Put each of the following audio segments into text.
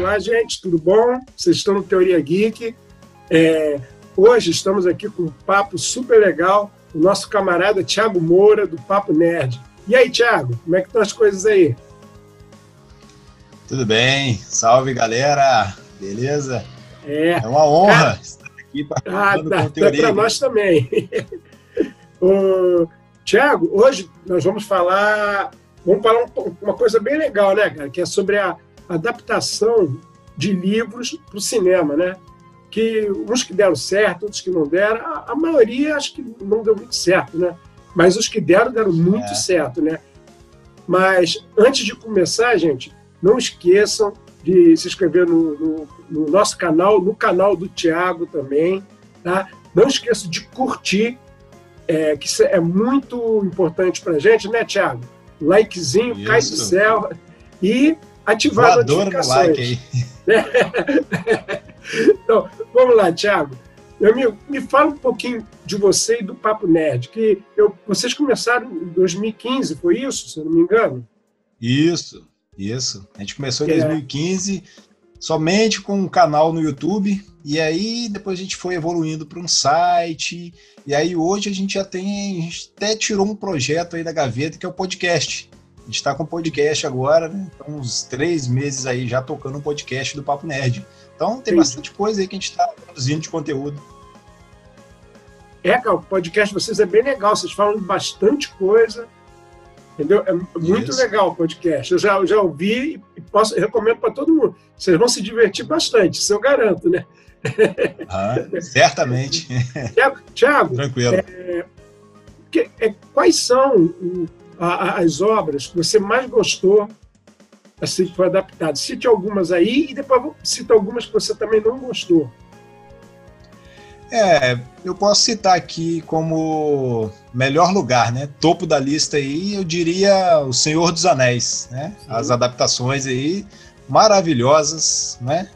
Olá, gente, tudo bom? Vocês estão no Teoria Geek. É, hoje estamos aqui com um papo super legal, o nosso camarada Tiago Moura, do Papo Nerd. E aí, Tiago, como é que estão as coisas aí? Tudo bem, salve galera, beleza? É, é uma honra cara... estar aqui participando ah, tá, para nós também. Tiago, hoje nós vamos falar, vamos falar uma coisa bem legal, né, cara? Que é sobre a adaptação de livros para o cinema, né? Que uns que deram certo, outros que não deram. A, a, maioria acho que não deu muito certo, né? Mas os que deram, deram muito é. certo, né? Mas antes de começar, gente, não esqueçam de se inscrever no, no, no nosso canal, no canal do Tiago também, tá? Não esqueçam de curtir é, que isso é muito importante para a gente, né, Thiago? Likezinho, isso. cai do céu e ativar Voadora as notificações. like aí. então, vamos lá, Thiago. Meu amigo, me fala um pouquinho de você e do Papo Nerd, que eu, vocês começaram em 2015, foi isso, se eu não me engano? Isso, isso. A gente começou em 2015 é. somente com um canal no YouTube, e aí depois a gente foi evoluindo para um site. E aí hoje a gente já tem, a gente até tirou um projeto aí da gaveta que é o podcast. A gente está com podcast agora, né? Então, uns três meses aí já tocando um podcast do Papo Nerd. Então tem Sim. bastante coisa aí que a gente está produzindo de conteúdo. É, cara, o podcast de vocês é bem legal, vocês falam bastante coisa. Entendeu? É muito Isso. legal o podcast. Eu já, já ouvi e posso, recomendo para todo mundo. Vocês vão se divertir bastante, isso eu garanto, né? Ah, certamente. Tiago, Tranquilo. É, que, é, quais são a, as obras que você mais gostou assim que foi adaptado? Cite algumas aí e depois cita algumas que você também não gostou. É, eu posso citar aqui como melhor lugar, né? Topo da lista aí, eu diria O Senhor dos Anéis, né? Sim. As adaptações aí maravilhosas, né?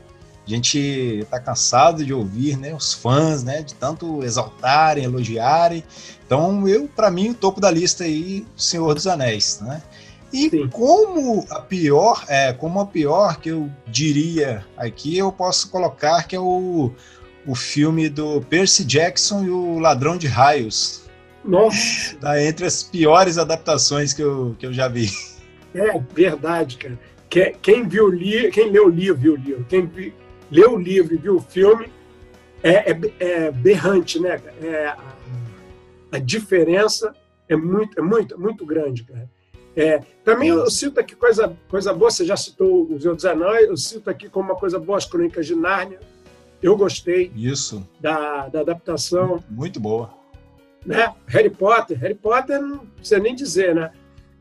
A gente está cansado de ouvir, né, os fãs, né, de tanto exaltarem, elogiarem. Então, eu, para mim, o topo da lista aí, Senhor dos Anéis, né? E Sim. como a pior, é, como a pior que eu diria aqui, eu posso colocar que é o, o filme do Percy Jackson e o Ladrão de Raios. Nossa! Tá entre as piores adaptações que eu, que eu já vi. É verdade, cara. Quem, viu li, quem leu o livro, viu o livro. Quem leu o livro e viu o filme, é, é, é berrante, né? É, a, diferença é muito, é muito, muito grande, cara. É, também eu cito aqui coisa, coisa boa, você já citou o Senhor dos Anéis, eu cito aqui como uma coisa boa as Crônicas de Nárnia. Eu gostei Isso. Da, da adaptação. Muito boa. Né? Harry Potter, Harry Potter não precisa nem dizer, né?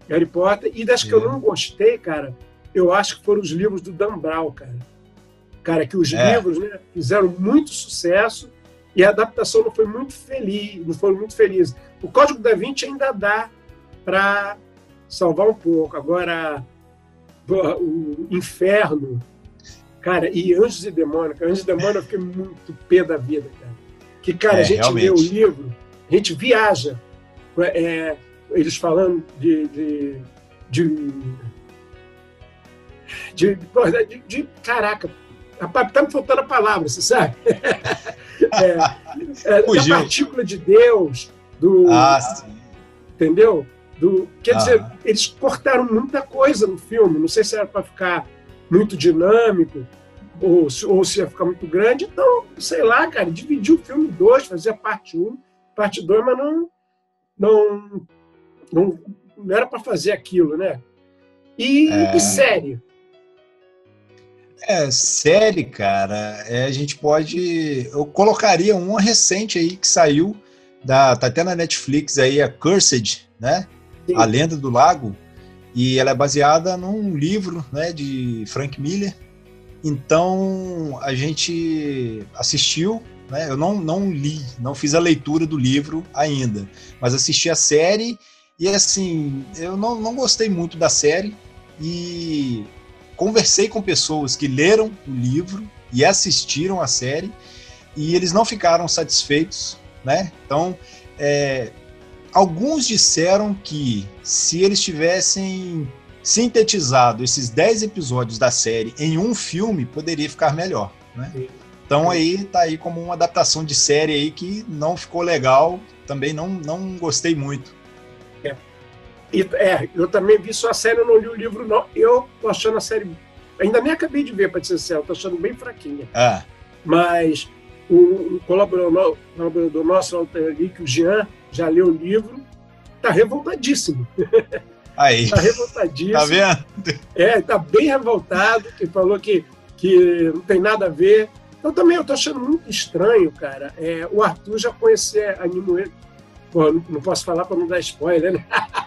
Harry Potter. E das que eu é. não gostei, cara, eu acho que foram os livros do Dan Brown, cara cara, que os é. livros né, fizeram muito sucesso e a adaptação não foi muito feliz, não foi muito feliz. O Código da Vinci ainda dá para salvar um pouco. Agora, o Inferno, cara, e Anjos e Demônios, Anjos e Demônios eu fiquei muito pé da vida, cara. Que, cara, é, a gente realmente. lê o livro, a gente viaja. É, eles falando de, de, de de, de, de, caraca, Rapaz, tá me faltando a palavra, você sabe? é, é, da partícula de Deus, do. Ah, sim. Entendeu? Do, quer ah. dizer, eles cortaram muita coisa no filme. Não sei se era para ficar muito dinâmico ou, ou se ia ficar muito grande. Então, sei lá, cara, dividiu o filme em dois, fazia parte 1, um, parte 2, mas não, não, não, não era para fazer aquilo, né? E, é... e série. É, série, cara, é, a gente pode. Eu colocaria uma recente aí que saiu, da, tá até na Netflix aí, a Cursed, né? Sim. A Lenda do Lago. E ela é baseada num livro né, de Frank Miller. Então a gente assistiu, né? Eu não, não li, não fiz a leitura do livro ainda, mas assisti a série e assim, eu não, não gostei muito da série. E conversei com pessoas que leram o livro e assistiram a série e eles não ficaram satisfeitos, né? Então, é, alguns disseram que se eles tivessem sintetizado esses 10 episódios da série em um filme, poderia ficar melhor. Né? Então aí tá aí como uma adaptação de série aí que não ficou legal, também não, não gostei muito. E, é, eu também vi só a série, eu não li o livro, não. Eu tô achando a série. Ainda nem acabei de ver, para ser sincero, tô achando bem fraquinha. É. Mas o, o colaborador, colaborador nosso, ali, que o Jean, já leu o livro, tá revoltadíssimo. Aí. tá revoltadíssimo. Tá vendo? É, tá bem revoltado, que falou que, que não tem nada a ver. Então também eu tô achando muito estranho, cara. É, o Arthur já conhecia a Nimoeiro. Pô, não, não posso falar para não dar spoiler, né?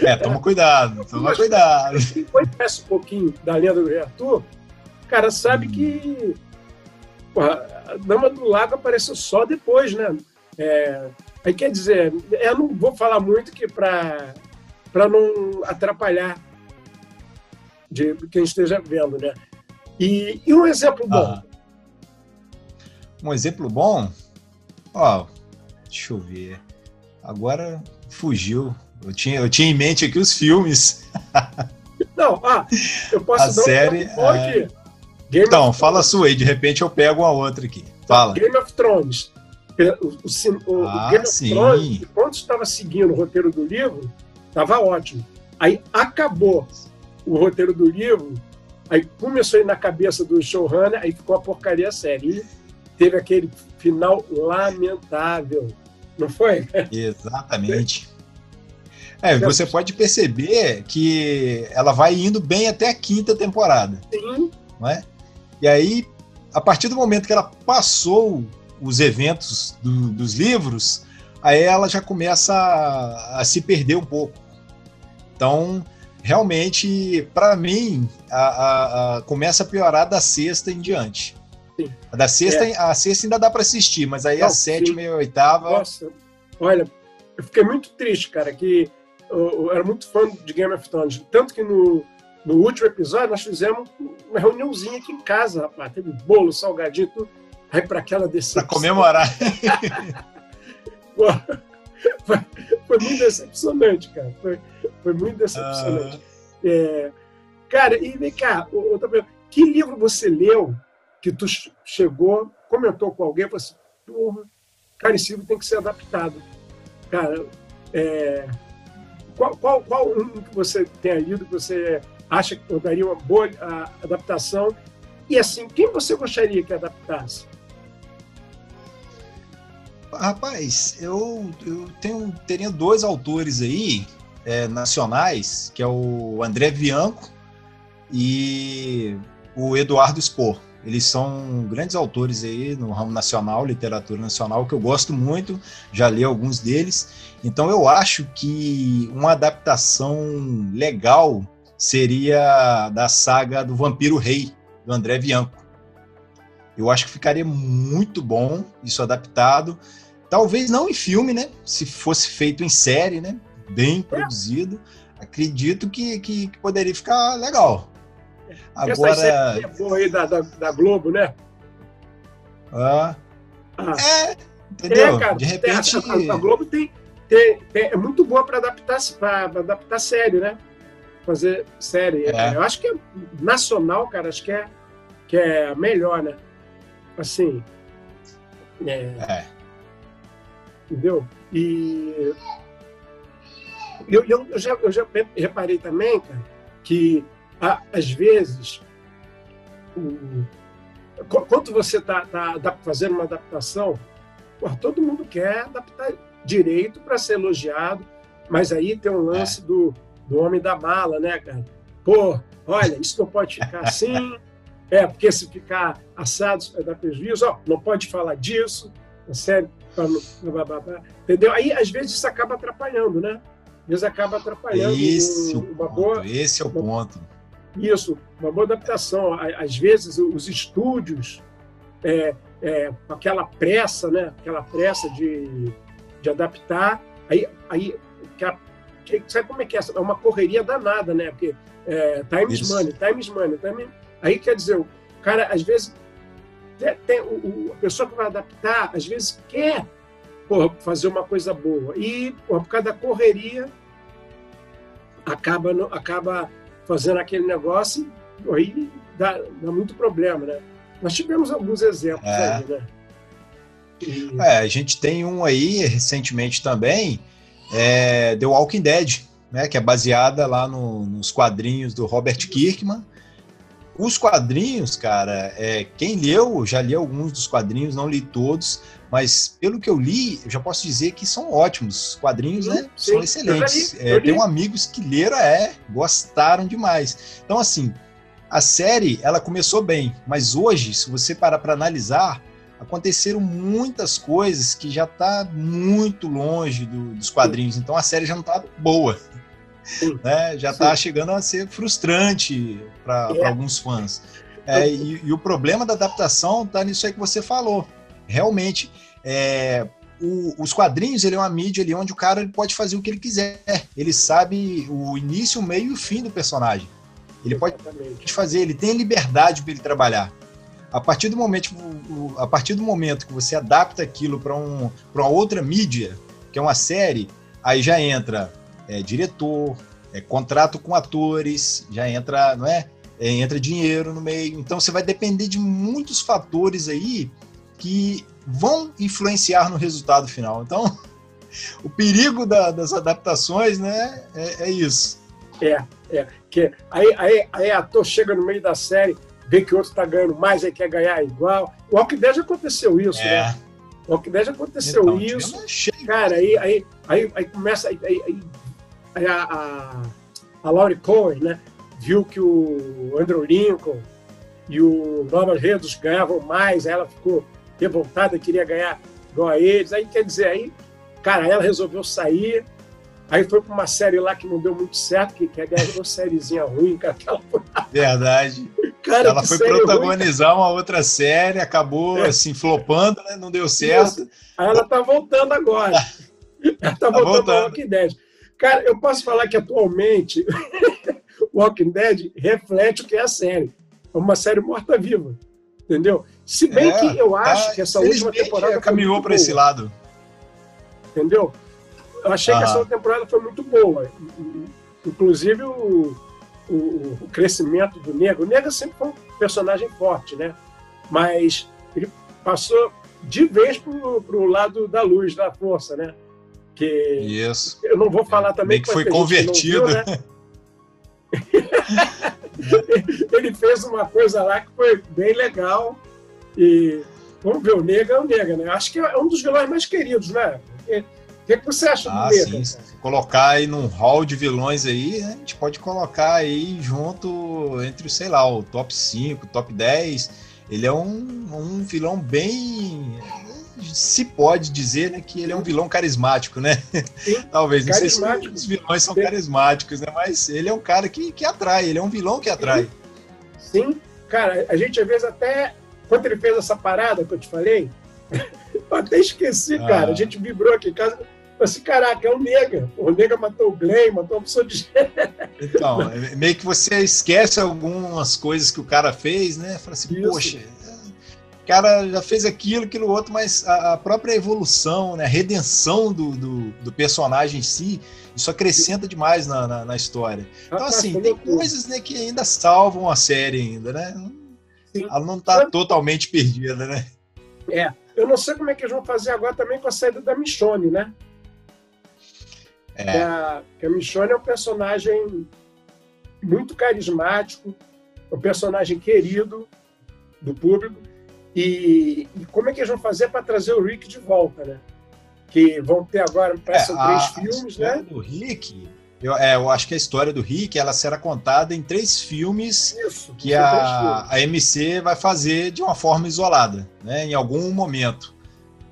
É, toma cuidado, toma cuidado. Quem conhece um pouquinho da lenda do Arthur, cara, sabe que porra, a Dama do Lago apareceu só depois, né? É, aí quer dizer, eu não vou falar muito que para para não atrapalhar de quem esteja vendo, né? E, e um exemplo bom. Ah. Um exemplo bom? Ó, deixa eu ver. Agora fugiu. Eu tinha, eu tinha em mente aqui os filmes. Não, ah, eu posso a dar série, um é... aqui. Game então, fala a sua aí, de repente eu pego uma outra aqui. Fala. Game of Thrones. O, o, ah, o Game of sim. Thrones, quando estava seguindo o roteiro do livro, estava ótimo. Aí acabou o roteiro do livro, aí começou a ir na cabeça do showrunner, aí ficou a porcaria série. E teve aquele final lamentável, não foi? Exatamente. É, você pode perceber que ela vai indo bem até a quinta temporada. Sim. Não é? E aí, a partir do momento que ela passou os eventos do, dos livros, aí ela já começa a, a se perder um pouco. Então, realmente, para mim, a, a, a, começa a piorar da sexta em diante. Sim. A da sexta, é. a sexta ainda dá para assistir, mas aí Não, a sétima sim. e a oitava. Nossa, olha, eu fiquei muito triste, cara, que eu, eu era muito fã de Game of Thrones. Tanto que no, no último episódio nós fizemos uma reuniãozinha aqui em casa, rapaz. Teve bolo, salgadinho, tudo. Aí para aquela decepção. Para comemorar. foi, foi, muito decepcionante, cara. Foi, foi muito decepcionante. Uh... É, cara, e vem cá, outra pergunta. Que livro você leu que tu chegou, comentou com alguém, falou assim, porra, cara, tem que ser adaptado. Cara, é, qual, qual, qual um que você tenha lido que você acha que eu daria uma boa adaptação? E assim, quem você gostaria que adaptasse? Rapaz, eu, eu tenho, teria dois autores aí é, nacionais, que é o André Bianco e o Eduardo Spor. Eles são grandes autores aí no ramo nacional, literatura nacional, que eu gosto muito, já li alguns deles. Então eu acho que uma adaptação legal seria da saga do Vampiro Rei, do André Bianco. Eu acho que ficaria muito bom isso adaptado. Talvez não em filme, né? Se fosse feito em série, né? Bem produzido. Acredito que, que, que poderia ficar legal. Agora. Essa é boa aí da, da, da Globo, né? Ah. ah. É, entendeu? É, cara, de repente. A, a, Globo tem, tem, tem, é muito boa para adaptar, para adaptar série, né? Fazer série. É. Eu acho que é nacional, cara, acho que é, que é melhor, né? Assim. É. é. Entendeu? E eu, eu, eu, já, eu já reparei também, cara, que às vezes, o, quando você está tá, tá fazendo uma adaptação, todo mundo quer adaptar direito para ser elogiado, mas aí tem um lance é. do, do homem da mala, né, cara? Pô, olha, isso não pode ficar assim, é, porque se ficar assado, vai dar prejuízo, ó, não pode falar disso, tá sério, entendeu? Aí, às vezes, isso acaba atrapalhando, né? Às vezes acaba atrapalhando esse um, uma boa... Esse é o ponto isso, uma boa adaptação. Às vezes, os estúdios, é, é, aquela pressa, né? aquela pressa de, de adaptar, aí, aí que, sabe como é que é? É uma correria danada, né? Porque é, times money, times money, time, aí quer dizer, o cara, às vezes, tem, tem, o, a pessoa que vai adaptar, às vezes quer porra, fazer uma coisa boa, e porra, por causa da correria, acaba, acaba fazendo aquele negócio, aí dá, dá muito problema, né? Nós tivemos alguns exemplos é. aí, né? E... É, a gente tem um aí recentemente também, é, The Walking Dead, né, que é baseada lá no, nos quadrinhos do Robert Kirkman. Os quadrinhos, cara, é, quem leu, já li alguns dos quadrinhos, não li todos, mas pelo que eu li, eu já posso dizer que são ótimos. Os quadrinhos, né, sim, são excelentes. Li, é, tenho amigos que leram, é, gostaram demais. Então, assim, a série, ela começou bem, mas hoje, se você parar para analisar, aconteceram muitas coisas que já está muito longe do, dos quadrinhos. Então a série já não está boa. Né? Já está chegando a ser frustrante para é. alguns fãs. É, e, e, o problema da adaptação está nisso aí que você falou. Realmente, é, o, os quadrinhos ele é uma mídia ali onde o cara ele pode fazer o que ele quiser. Ele sabe o início, o meio e o fim do personagem. Ele Exatamente. pode fazer, ele tem liberdade para ele trabalhar. A partir do momento, a partir do momento que você adapta aquilo para um, uma outra mídia, que é uma série, aí já entra é, diretor, é, contrato com atores, já entra, não é? é? Entra dinheiro no meio. Então você vai depender de muitos fatores aí que vão influenciar no resultado final. Então, o perigo da, das adaptações, né, é, é, isso. É, é. Que aí, aí, aí ator chega no meio da série, vê que o outro está ganhando mais, aí quer ganhar igual. O Walking Dead aconteceu isso, é. né? O Walking Dead aconteceu então, isso. Cara, aí, aí, aí, aí começa. Aí, aí a, a, a Laurie Cohen, né? Viu que o Andrew Lincoln e o Robert Redus ganhavam mais, aí ela ficou revoltada, queria ganhar igual a eles. Aí, quer dizer, aí, cara, ela resolveu sair, Aí foi para uma série lá que não deu muito certo, que, que aliás, uma sériezinha ruim, cara. Aquela... Verdade. Cara, ela foi protagonizar ruim, uma outra série, acabou é. assim, flopando, né? Não deu certo. Isso. Aí ela tá voltando agora. ela tá, tá voltando, voltando. ao Walking Dead. Cara, eu posso falar que atualmente Walking Dead reflete o que é a série. É uma série morta-viva. Entendeu? Se bem é, que eu tá, acho que essa última temporada. caminhou para esse lado. Entendeu? Eu achei que essa temporada foi muito boa. Inclusive o, o, o, crescimento do Negro. O Negro sempre foi um personagem forte, né? Mas ele passou de vez pro, pro lado da luz, da força, né? Que Isso. Eu não vou falar é, também que foi convertido. Viu, né? ele fez uma coisa lá que foi bem legal e vamos ver o Nega é o Nega, né? Acho que é um dos vilões mais queridos, né? Porque que, que você acha ah, do Sim. Colocar aí num hall de vilões aí, a gente pode colocar aí junto entre, sei lá, o top 5, top 10. Ele é um, um vilão bem. Se pode dizer né, que ele é um vilão carismático, né? Sim, Talvez. Não sei se os vilões são Sim. carismáticos, né? Mas ele é um cara que, que atrai, ele é um vilão que atrai. Sim, cara, a gente às vezes até. Quando ele fez essa parada que eu te falei, eu até esqueci, ah. cara. A gente vibrou aqui em casa assim, caraca, é o Nega. O Nega matou o Glenn, matou uma pessoa de. Então, é meio que você esquece algumas coisas que o cara fez, né? Fala assim, Isso. poxa, cara já fez aquilo, aquilo outro, mas a, própria evolução, né? a redenção do, do, do personagem em si, isso acrescenta demais na, na, na história. Então, assim, tem coisas né, que ainda salvam a série ainda, né? Ela não está totalmente perdida, né? É. Eu não sei como é que eles vão fazer agora também com a saída da Michonne, né? É. A, que a Michonne é um personagem muito carismático, um personagem querido do público. E, e como é que eles vão fazer para trazer o Rick de volta, né? Que vão ter agora, parece, é, três filmes, né? Do Rick, eu, é, eu, acho que a história do Rick ela será contada em três filmes Isso, que a, a MC vai fazer de uma forma isolada, né, em algum momento.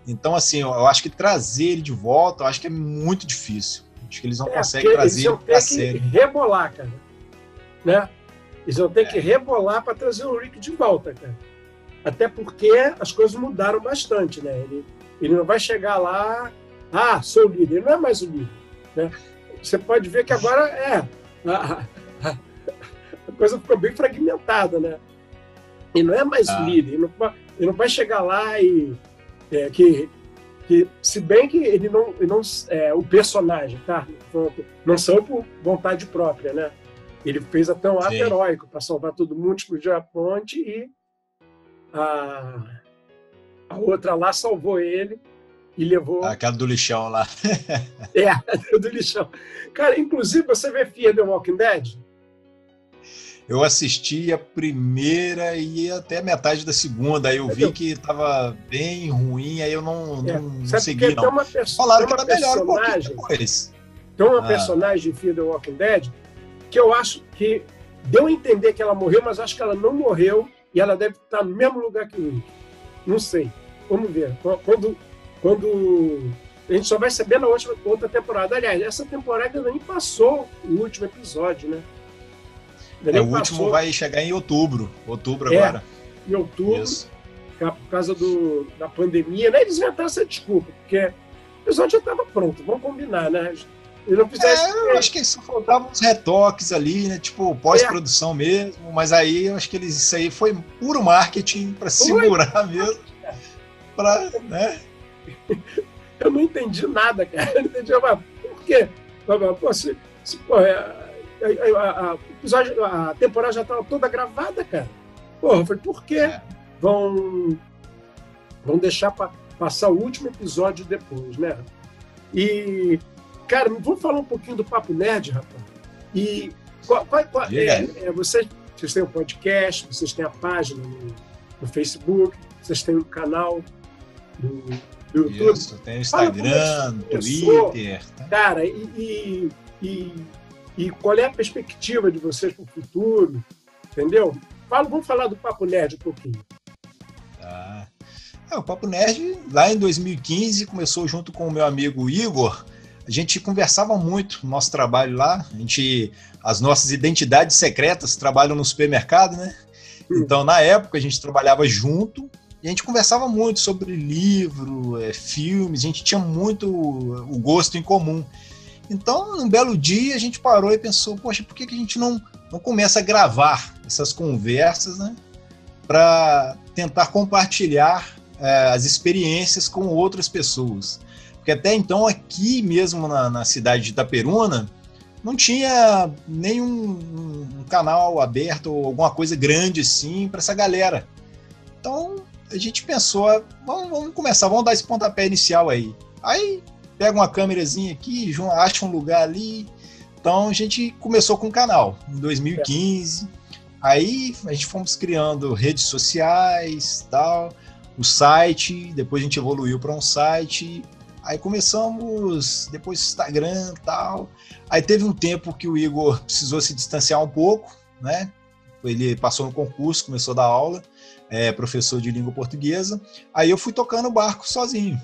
Então, assim, eu, eu acho que trazer ele de volta, eu acho que é muito difícil. Acho que eles não é, conseguem trazer ele para série. rebolar, cara. Né? Eles vão ter é. que rebolar para trazer o Rick de volta, cara. Até porque as coisas mudaram bastante, né? Ele, ele não vai chegar lá, ah, sou o líder. Ele não é mais o líder. Né? Você pode ver que agora é. A, a, a coisa ficou bem fragmentada, né? Ele não é mais ah. o líder. Ele não, ele não vai chegar lá e. É, que que se bem que ele não, ele não é, o personagem, tá? Não são por vontade própria, né? Ele fez até um ato heróico para salvar todo mundo, explodir a ponte e a, a outra lá salvou ele e levou. Aquela do lixão lá. é, do lixão. Cara, inclusive, você vê Fear The Walking Dead? Eu assisti a primeira e até metade da segunda. Aí eu vi que estava bem ruim, aí eu não, é. não, não segui, não. Uma Falaram que tá melhor um pouquinho depois. Tem uma ah. personagem em Fear The Walking Dead que eu acho que deu a entender que ela morreu, mas acho que ela não morreu e ela deve estar no mesmo lugar que o Não sei. Vamos ver. Quando, quando a gente só vai saber na última, outra temporada. Aliás, essa temporada nem passou o último episódio, né? É, o último passou. vai chegar em outubro. Outubro é, agora. Em outubro, Isso. por causa do, da pandemia, né? Eles inventaram essa desculpa, porque o episódio já estava pronto, vamos combinar, né? Não fizeram é, eu acho que só faltavam uns retoques ali, né? Tipo, pós-produção mesmo, mas aí eu acho que eles, isso aí foi puro marketing para segurar mesmo. Pra, né? Eu não entendi nada, cara. Eu não entendi, mas por quê? Pô, se, se, pô, é, a, a, a temporada já estava toda gravada, cara. Porra, foi por quê? É. Vão, vão deixar pa, passar o último episódio depois, né? E, cara, vamos falar um pouquinho do Papo Nerd, rapaz. E qual, qual, qual é, é, vocês, vocês têm um podcast, vocês têm a página no, no Facebook, vocês têm um canal do, do YouTube. Isso, tem Instagram, Twitter. Tá? Cara, e, e, e e qual é a perspectiva de vocês para o futuro, entendeu? Fala, vamos falar do Papo Nerd um pouquinho. Ah. É, o Papo Nerd, lá em 2015, começou junto com o meu amigo Igor. A gente conversava muito no nosso trabalho lá. A gente, as nossas identidades secretas trabalham no supermercado, né? Então, na época, a gente trabalhava junto e a gente conversava muito sobre livro, é, filmes. A gente tinha muito o gosto em comum. Então, num belo dia, a gente parou e pensou, poxa, por que, que a gente não, não começa a gravar essas conversas, né? Para tentar compartilhar é, as experiências com outras pessoas. Porque até então, aqui mesmo na, na cidade de Itaperuna, não tinha nenhum um canal aberto ou alguma coisa grande assim para essa galera. Então, a gente pensou, vamos, vamos começar, vamos dar esse pontapé inicial aí. Aí pega uma câmerazinha aqui, acha um lugar ali. Então a gente começou com o canal em 2015. Aí a gente fomos criando redes sociais, tal, o site, depois a gente evoluiu para um site. Aí começamos, depois Instagram, tal. Aí teve um tempo que o Igor precisou se distanciar um pouco, né? Ele passou no concurso, começou a dar aula, é professor de língua portuguesa. Aí eu fui tocando o barco sozinho.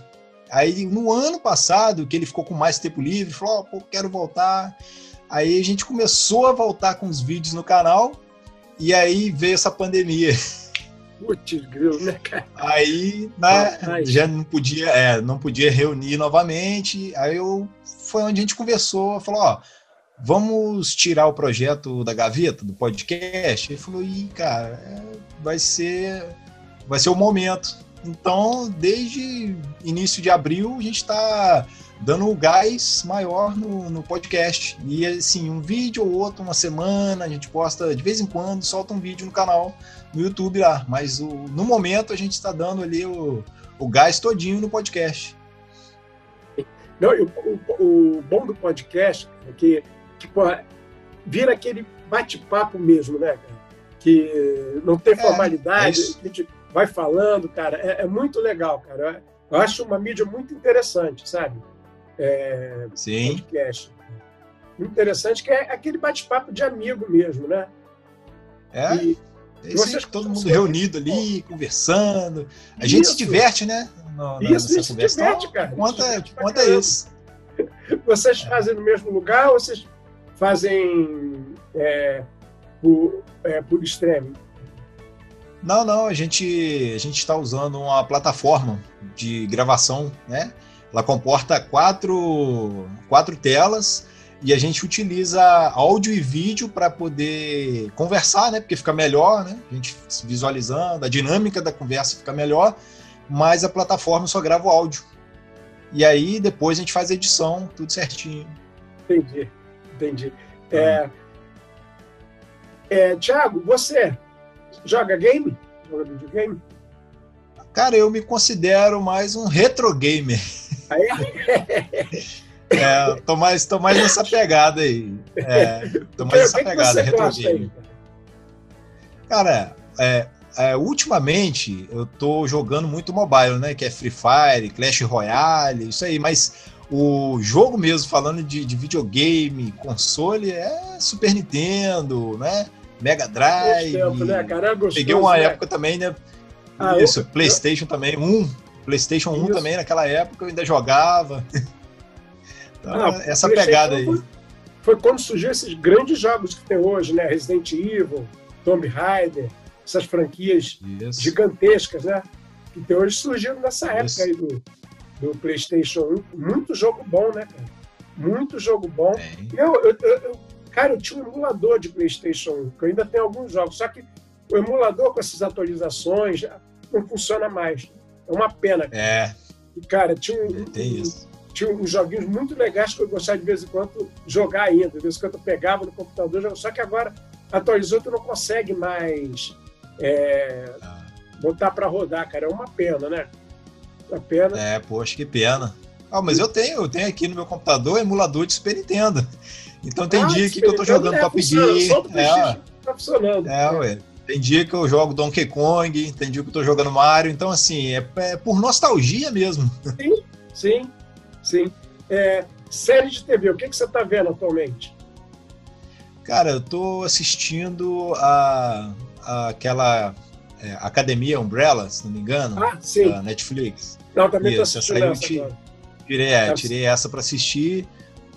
Aí no ano passado, que ele ficou com mais tempo livre, falou: oh, pô, quero voltar. Aí a gente começou a voltar com os vídeos no canal, e aí veio essa pandemia. Putz, grilo, né, cara? Aí, né, já não podia, é, não podia reunir novamente. Aí eu foi onde a gente conversou, falou, ó, vamos tirar o projeto da gaveta do podcast. Ele falou, ih, cara, é, vai ser vai ser o momento. Então, desde início de abril, a gente está dando o gás maior no, no, podcast. E assim, um vídeo ou outro, uma semana, a gente posta de vez em quando, solta um vídeo no canal no YouTube lá. Mas o, no momento a gente está dando ali o, o gás todinho no podcast. Não, o, o, o bom do podcast é que, que porra, vira aquele bate-papo mesmo, né, cara? Que não tem é, formalidade. É vai falando, cara, é, é muito legal, cara. Eu acho uma mídia muito interessante, sabe? É, Sim. Podcast. Muito interessante, que é aquele bate-papo de amigo mesmo, né? É. E, é vocês, todo mundo reunido ali, conversando. A gente se diverte, né? No, isso, nessa isso conversa. diverte, cara. Conta, isso conta isso. Vocês fazem no mesmo lugar ou vocês fazem é, por, é, por streaming? Não, não, a gente a gente está usando uma plataforma de gravação, né? Ela comporta quatro, quatro telas e a gente utiliza áudio e vídeo para poder conversar, né? Porque fica melhor, né? A gente visualizando, a dinâmica da conversa fica melhor, mas a plataforma só grava o áudio. E aí depois a gente faz a edição, tudo certinho. Entendi, entendi. É, É, Tiago, você joga game? Joga videogame? Cara, eu me considero mais um retro gamer. Ah, é? é, tô mais, tô mais nessa pegada aí. É, tô mais nessa pegada, retro gamer. Cara, é, é, ultimamente eu tô jogando muito mobile, né? Que é Free Fire, Clash Royale, isso aí, mas o jogo mesmo, falando de, de videogame, console, é Super Nintendo, né? Mega Drive. Tempo, né, cara? É gostoso, Peguei uma né? época também, né? Ah, isso, eu, PlayStation também, um. PlayStation 1 isso. também, naquela época eu ainda jogava. Ah, essa pegada aí. Foi, foi quando surgiu esses grandes jogos que tem hoje, né? Resident Evil, Tomb Raider, essas franquias isso. gigantescas, né? Que tem hoje surgiram nessa época aí do, do PlayStation 1. Muito jogo bom, né, cara? Muito jogo bom. Eu, eu, eu, cara, eu tinha um emulador de PlayStation 1, que eu ainda tenho alguns jogos, só que o emulador com essas atualizações não funciona mais. É uma pena. Cara. É. E, cara, tinha um, um, tinha uns joguinhos muito legais que eu gostava de vez em quando jogar ainda. De vez em quando eu pegava no computador, só que agora atualizou, tu não consegue mais é, botar para rodar, cara. É uma pena, né? Uma pena. É, poxa, que pena. Ah, mas eu tenho, eu tenho aqui no meu computador emulador de Super Nintendo. Então tem ah, dia que, que eu tô jogando é, Top Gear. É, tá funcionando. É, ué. Tem dia que eu jogo Donkey Kong, tem dia que eu tô jogando Mario, então assim, é, é por nostalgia mesmo. Sim, sim, sim. É, série de TV, o que, que você tá vendo atualmente? Cara, eu tô assistindo a, a aquela é, Academia Umbrella, se não me engano, ah, sim. da Netflix. Não, também Isso, tô assistindo essa, essa Tirei, é, tirei essa para assistir.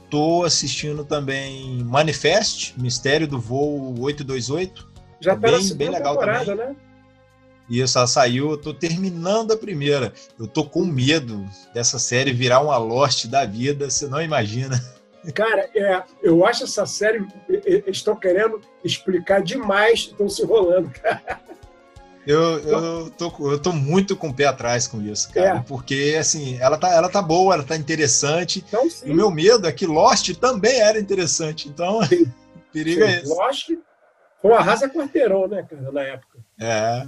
Tô assistindo também Manifest, Mistério do Voo 828. Já tá bem, bem legal também. né? Isso, ela saiu, eu tô terminando a primeira. Eu tô com medo dessa série virar uma Lost da vida, você não imagina. Cara, é, eu acho essa série. Estão querendo explicar demais, estão se enrolando, cara. Eu, eu, tô, eu tô muito com o pé atrás com isso, cara. É. Porque, assim, ela tá, ela tá boa, ela tá interessante. Então, o meu medo é que Lost também era interessante. Então, sim. perigo sim. é esse. Lost foi uma raça quarteirão, né, cara, na época. É.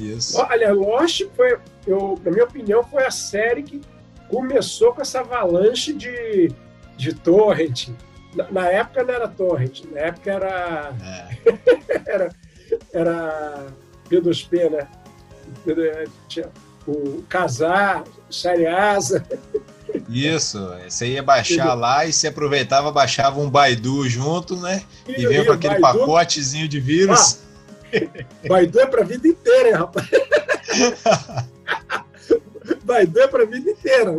Isso. Olha, Lost foi, eu, na minha opinião, foi a série que começou com essa avalanche de, de torrent. Na, na época não era torrent, na época era. É. era, era P2P, né? O Casar, Chariasa. Isso, você ia baixar lá e você aproveitava, baixava um Baidu junto, né? E, e veio com aquele Baidu... pacotezinho de vírus. Ah, Baidu é pra vida inteira, hein, rapaz? Baidu é pra vida inteira.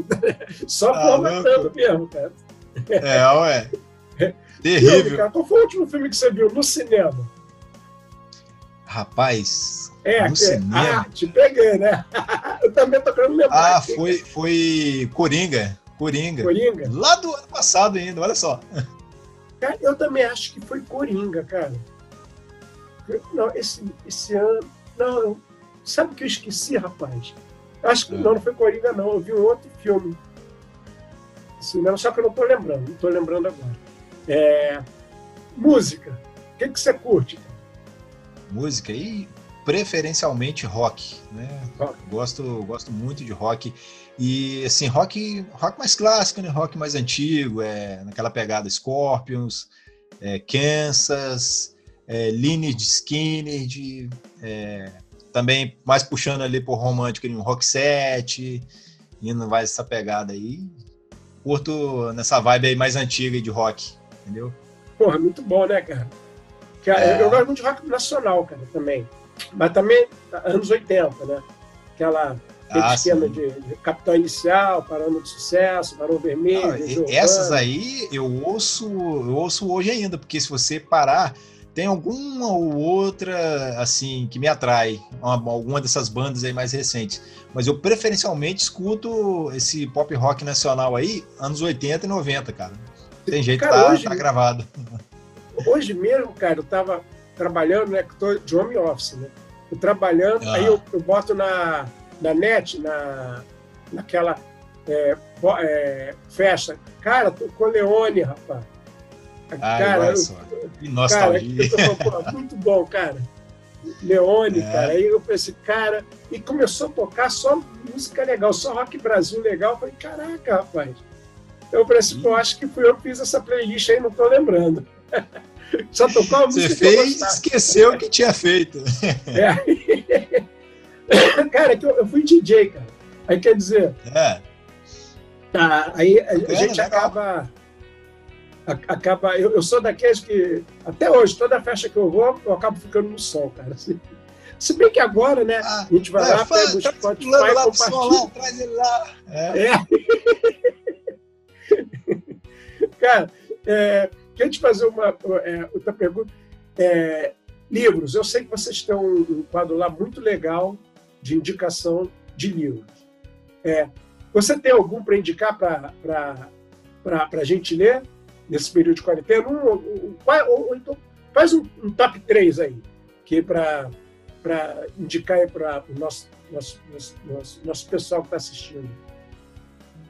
Só ah, formatando mesmo, cara. É, ué. Terrível. cara, qual foi o último filme que você viu no cinema? Rapaz, é, no cinema. Ah, te peguei, né? Eu também tô querendo lembrar. Ah, foi, foi Coringa. Coringa. Coringa. Lá do ano passado ainda, olha só. Cara, eu também acho que foi Coringa, cara. Não, esse, esse ano. Não, sabe o que eu esqueci, rapaz? Acho que é. não, não foi Coringa, não. Eu vi um outro filme. Cinema, só que eu não tô lembrando, não tô lembrando agora. É, música. O que, que você curte? música e preferencialmente rock, né? Gosto, gosto muito de rock e assim rock, rock mais clássico, né? Rock mais antigo, é naquela pegada Scorpions, é, Kansas, é, de Skinner, de, é, também mais puxando ali por romântico, um rock set, indo mais essa pegada aí. Curto nessa vibe aí mais antiga de rock, entendeu? Porra, muito bom, né, cara? cara é. Eu gosto muito de rock nacional, cara, também. Mas também anos 80, né? Aquela ah, esquema de, de, Capitão Inicial, Parando de Sucesso, Barão Vermelho. Ah, essas aí eu ouço, eu ouço hoje ainda, porque se você parar, tem alguma ou outra assim que me atrai, uma, alguma dessas bandas aí mais recentes. Mas eu preferencialmente escuto esse pop rock nacional aí, anos 80 e 90, cara. Tem jeito, cara, tá, hoje, tá gravado. Hoje mesmo, cara, eu tava trabalhando, né? Que tô de home office, né? Tô trabalhando, ah. aí eu, eu, boto na, na net, na, naquela é, é, festa. Cara, tô com Leone, rapaz. Ah, cara, só. Que nostalgia. Cara, muito bom, cara. Leone, é. cara. Aí eu pensei, cara, e começou a tocar só música legal, só rock Brasil legal. Eu falei, caraca, rapaz. Eu falei assim, pô, acho que fui eu que fiz essa playlist aí, não tô lembrando. Só tocou a música. Você fez esqueceu que tinha feito. É. cara, eu, eu fui DJ, cara. Aí quer dizer. É. Tá, aí a, a gente acaba. Acaba eu, eu, sou daqueles que. Até hoje, toda festa que eu vou, eu acabo ficando no som, cara. Assim. Se bem que agora, né? Ah, a gente vai é, lá, fã, pega o tá Spotify, lá compartilha. Lá, traz ele lá. É. é. cara, é, queria te fazer uma é, outra pergunta. É, livros, eu sei que vocês têm um, um quadro lá muito legal de indicação de livros. É, você tem algum para indicar para a gente ler nesse período de quarentena? Um, um, ou, ou, então faz um, um, top 3 aí, que para indicar para o nosso, nosso, nosso, nosso pessoal que está assistindo.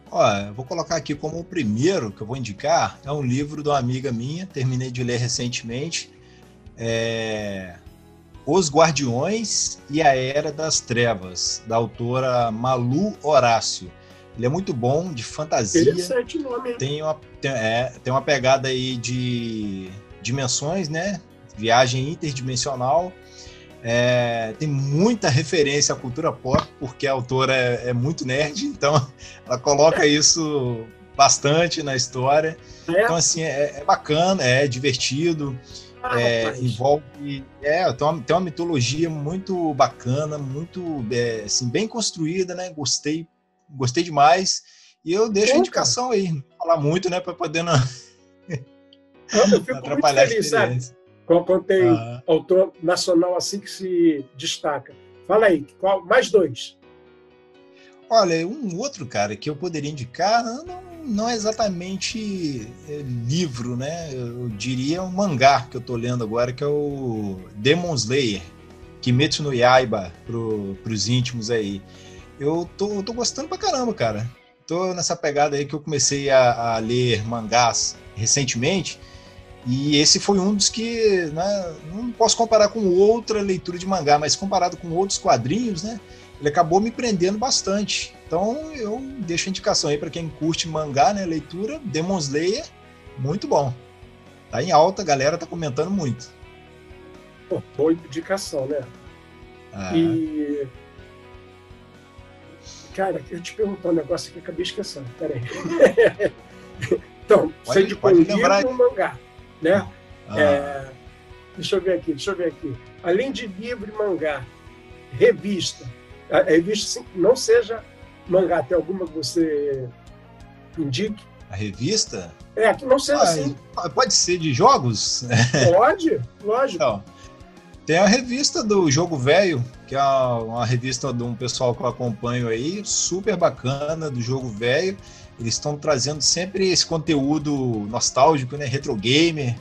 Ó, vou colocar aqui como o primeiro que eu vou indicar é um livro de uma amiga minha, terminei de ler recentemente. É os Guardiões e a Era das Trevas, da autora Malu Horácio. Ele é muito bom, de fantasia. Interessante nome. Tem uma, tem, é, tem uma pegada aí de dimensões, né? Viagem interdimensional. É, tem muita referência à cultura pop, porque a autora é, é muito nerd, então ela coloca isso bastante na história. É. Então, assim, é, é bacana, é divertido. Ah, é, envolve. É, tem uma, tem uma mitologia muito bacana, muito é, assim, bem construída, né? Gostei, gostei demais. E eu deixo a indicação aí, não falar muito, né? Para poder não. Eu fico atrapalhar muito feliz, sabe? Quando tem ah. autor nacional assim que se destaca. Fala aí, qual, mais dois. Olha, um outro cara que eu poderia indicar, não, não é exatamente é, livro, né? Eu diria um mangá que eu tô lendo agora, que é o Demon Slayer, Kimetsu no Yaiba, pro, pros íntimos aí. Eu tô, tô gostando pra caramba, cara. Tô nessa pegada aí que eu comecei a, a ler mangás recentemente, e esse foi um dos que, né, não posso comparar com outra leitura de mangá, mas comparado com outros quadrinhos, né? ele acabou me prendendo bastante. Então eu deixo a indicação aí para quem curte mangá, né, leitura, Demon Slayer, muito bom. Tá em alta, a galera tá comentando muito. Pô, boa indicação, né? Ah. E cara, eu te perguntar um negócio aqui, acabei esquecendo. Peraí. então, pode, você de pode lembrar... um mangá, né? Ah. É, deixa eu ver aqui, deixa eu ver aqui. Além de livro e mangá, revista, a revista não seja mangá, tem alguma que você indique? A revista? É, que não seja ah, assim. Pode ser de jogos? Pode, lógico. Então, tem a revista do Jogo Velho, que é uma revista de um pessoal que eu acompanho aí, super bacana, do Jogo Velho. Eles estão trazendo sempre esse conteúdo nostálgico, né? Retro gamer.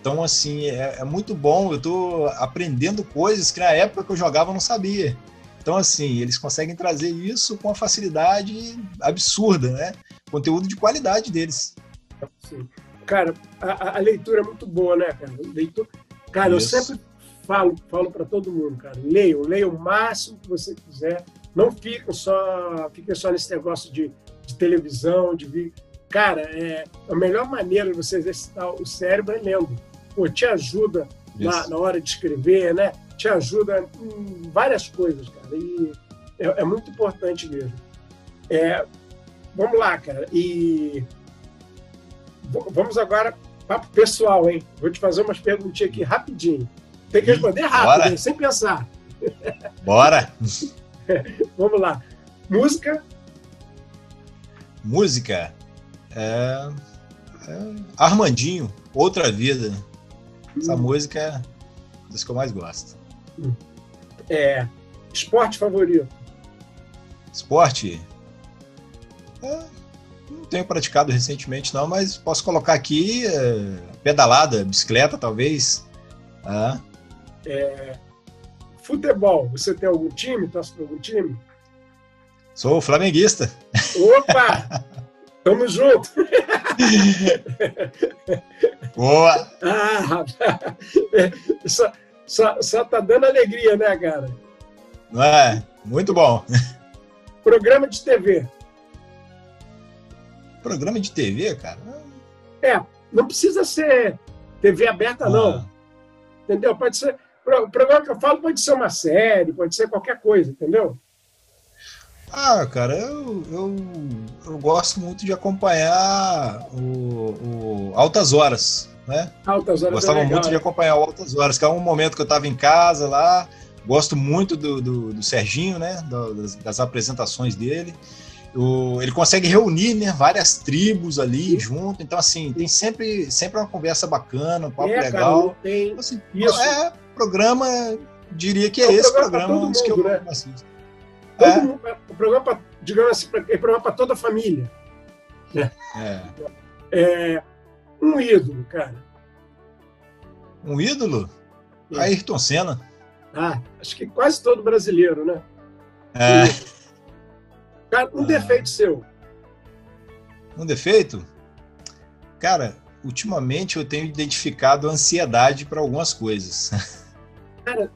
Então, assim, é, é muito bom. Eu estou aprendendo coisas que na época que eu jogava eu não sabia. Então, assim, eles conseguem trazer isso com uma facilidade absurda, né? Conteúdo de qualidade deles. Sim. Cara, a, a leitura é muito boa, né, cara? Leitura... Cara, isso. eu sempre falo, falo para todo mundo, cara, leiam, leiam o máximo que você quiser. Não fiquem só, fiquem só nesse negócio de, de televisão, de vídeo. Cara, é, a melhor maneira de você exercitar o cérebro é lendo. Pô, te ajuda na, na, hora de escrever, né? Te ajuda em várias coisas, cara. E é, é muito importante mesmo. É, vamos lá, cara. E vamos agora papo pessoal, hein? Vou te fazer umas perguntinhas aqui rapidinho. Tem que responder rápido, hein? sem pensar. Bora! vamos lá. Música? Música? É... é... Armandinho, Outra Vida. Essa hum. música é das que eu mais gosto. É, esporte favorito? Esporte? É, não tenho praticado recentemente, não, mas posso colocar aqui é, pedalada, bicicleta, talvez. Ah. É, futebol, você tem algum time? Torce para algum time? Sou flamenguista. Opa! Tamo junto! Boa! Ah, só, só, só tá dando alegria, né, cara? Não é? Muito bom. Programa de TV. Programa de TV, cara? É, não precisa ser TV aberta, ah. não. Entendeu? Pode ser. O programa que eu falo pode ser uma série, pode ser qualquer coisa, entendeu? Ah, cara, eu, eu, eu gosto muito de acompanhar o, o Altas Horas, né? Altas Horas. Gostava é muito de acompanhar o Altas Horas, que é um momento que eu estava em casa lá. Gosto muito do, do, do Serginho, né? Das, das apresentações dele. O, ele consegue reunir né, várias tribos ali Sim. junto. Então, assim, tem sempre, sempre uma conversa bacana, um papo é, legal. Cara, tem... Então, assim, Isso. É, programa, diria que é, é esse programa, programa dos que eu né? assisto. É. Mundo, o programa, digamos assim, é programa para toda a família. É. é. Um ídolo, cara. Um ídolo? É. Ayrton Senna. Ah, acho que quase todo brasileiro, né? É. Cara, um ah. defeito seu. Um defeito? Cara, ultimamente eu tenho identificado ansiedade para algumas coisas. Cara,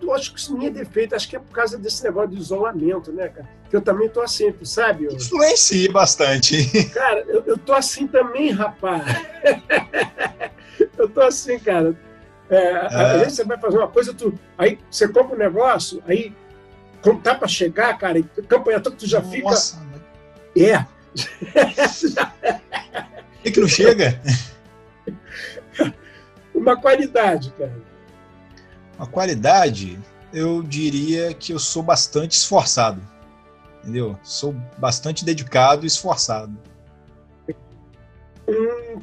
eu acho que isso nem é defeito, acho que é por causa desse negócio de isolamento, né, cara? Que eu também tô assim, tu sabe? Eu... Influencia bastante. Cara, eu, eu tô assim também, rapaz. eu tô assim, cara. É, é. Aí você vai fazer uma coisa, tu, aí você compra um negócio, aí quando tá para chegar, cara, e campanha toda, tu já Nossa, fica. É. Por que, que não chega? Uma qualidade, cara uma qualidade, eu diria que eu sou bastante esforçado. Entendeu? Sou bastante dedicado e esforçado. Um,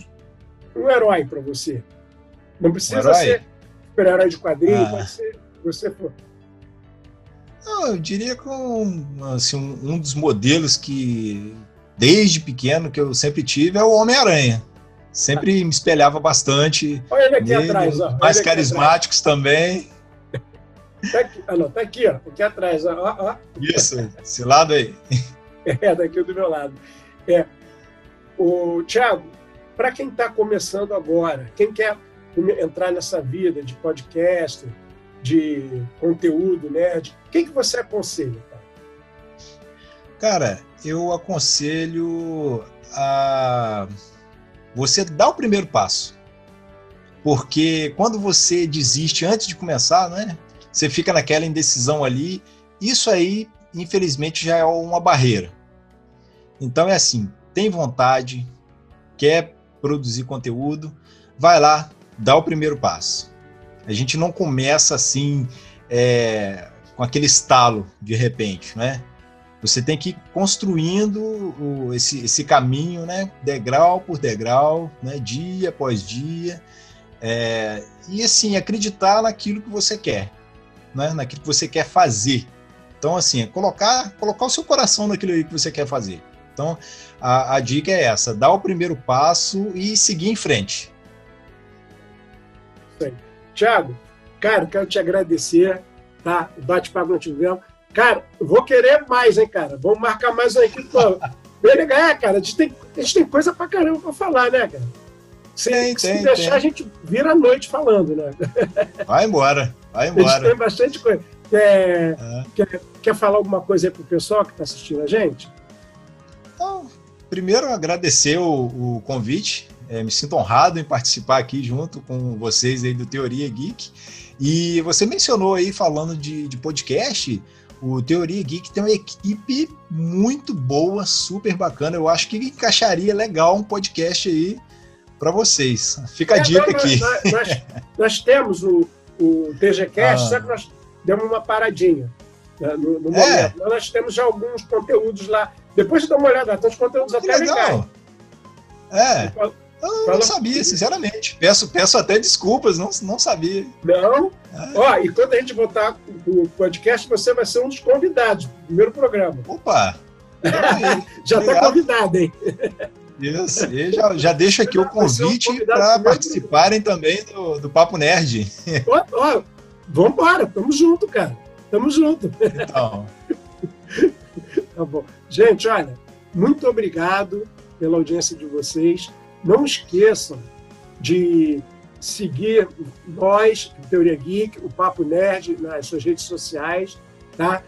um herói para você. Não precisa um ser super-herói de quadrinho, ah. pode ser você for. Não, eu diria que assim, um, um dos modelos que, desde pequeno, que eu sempre tive é o Homem-Aranha. Sempre me espelhava bastante. Olha ele aqui atrás, ó. Mais carismáticos atrás. também. Tá aqui, ah, não, tá aqui, ó. Aqui atrás, ó. ó. Isso, esse lado aí. É, daqui do meu lado. É. O Thiago, para quem está começando agora, quem quer entrar nessa vida de podcast, de conteúdo nerd, o que, que você aconselha? Cara, eu aconselho a você dar o primeiro passo. Porque quando você desiste antes de começar, né? Você fica naquela indecisão ali. Isso aí, infelizmente, já é uma barreira. Então é assim, tem vontade, quer produzir conteúdo, vai lá, dá o primeiro passo. A gente não começa assim é, com aquele estalo de repente, né? Você tem que ir construindo esse, esse caminho, né? Degrau por degrau, né? Dia após dia. É, e assim, acreditar naquilo que você quer, né? naquilo que você quer fazer. Então, assim, é colocar, colocar o seu coração naquilo que você quer fazer. Então, a, a dica é essa: dar o primeiro passo e seguir em frente. Tiago, cara, quero te agradecer, tá? O bate-papo não tivemos. Cara, vou querer mais, hein, cara? Vamos marcar mais. Bem legal, é, cara. A gente, tem, a gente tem coisa pra caramba pra falar, né, cara? Se, tem, se tem, deixar, tem. a gente vira a noite falando, né? Vai embora, vai embora. A gente tem bastante coisa. Quer, é. quer, quer falar alguma coisa aí pro pessoal que está assistindo a gente? Então, primeiro, agradecer o, o convite. É, me sinto honrado em participar aqui junto com vocês aí do Teoria Geek. E você mencionou aí, falando de, de podcast, o Teoria Geek tem uma equipe muito boa, super bacana. Eu acho que encaixaria legal um podcast aí para vocês. Fica a é, dica nós, aqui. Nós, nós, nós, temos o, o TGCast, ah. só que nós demos uma paradinha né, no, no é. momento. Nós temos já alguns conteúdos lá. Depois de dar uma olhada, tem uns conteúdos que até legal. legais. É. Eu não sabia, sinceramente. Peço, peço até desculpas, não, não sabia. Não. É. Ó, e quando a gente botar o podcast, você vai ser um dos convidados do primeiro programa. Opa! já está convidado, hein? Isso, e já, já deixo aqui o convite para participarem também do, do Papo Nerd. Ó, ó, vambora, tamo junto, cara. Tamo junto. Então. tá bom. Gente, olha, muito obrigado pela audiência de vocês. Não esqueçam de seguir nós, Teoria Geek, o Papo Nerd, nas suas redes sociais, tá?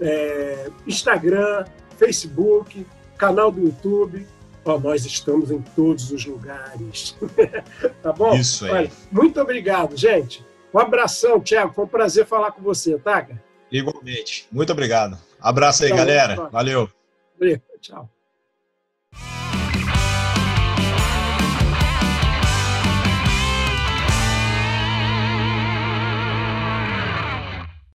É, Instagram, Facebook, canal do YouTube. Nós estamos em todos os lugares. tá bom? Isso aí. Olha, muito obrigado, gente. Um abração, Tiago. Foi um prazer falar com você, tá, cara? Igualmente. Muito obrigado. Abraço aí, tá galera. Bom, Valeu. Valeu. Tchau.